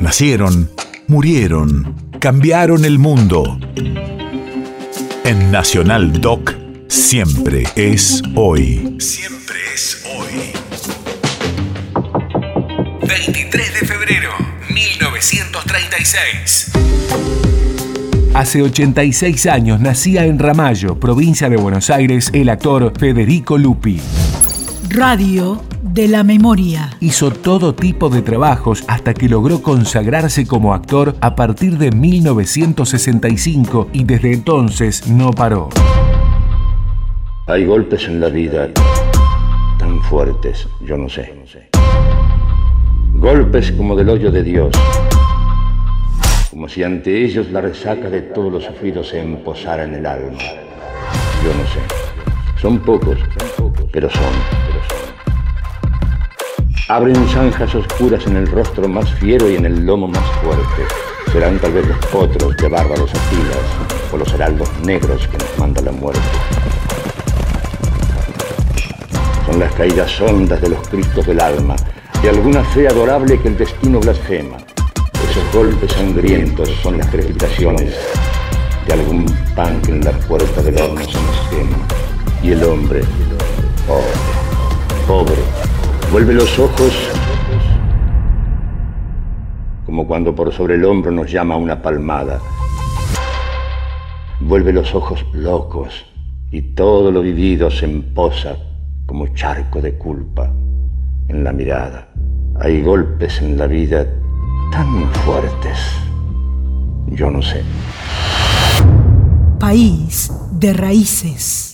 Nacieron, murieron, cambiaron el mundo. En Nacional Doc, siempre es hoy. Siempre es hoy. 23 de febrero, 1936. Hace 86 años nacía en Ramallo, provincia de Buenos Aires, el actor Federico Lupi. Radio de la memoria. Hizo todo tipo de trabajos hasta que logró consagrarse como actor a partir de 1965 y desde entonces no paró. Hay golpes en la vida tan fuertes, yo no sé. Golpes como del hoyo de Dios, como si ante ellos la resaca de todos los sufridos se emposara en el alma. Yo no sé. Son pocos, pero son. Abren zanjas oscuras en el rostro más fiero y en el lomo más fuerte. Serán tal vez los potros de bárbaros afilas o los heraldos negros que nos manda la muerte. Son las caídas hondas de los cristos del alma, de alguna fe adorable que el destino blasfema. Esos golpes sangrientos son las crepitaciones de algún pan que en la puerta del horno se nos quema. Y el hombre, pobre, pobre, Vuelve los ojos como cuando por sobre el hombro nos llama una palmada. Vuelve los ojos locos y todo lo vivido se emposa como charco de culpa en la mirada. Hay golpes en la vida tan fuertes. Yo no sé. País de raíces.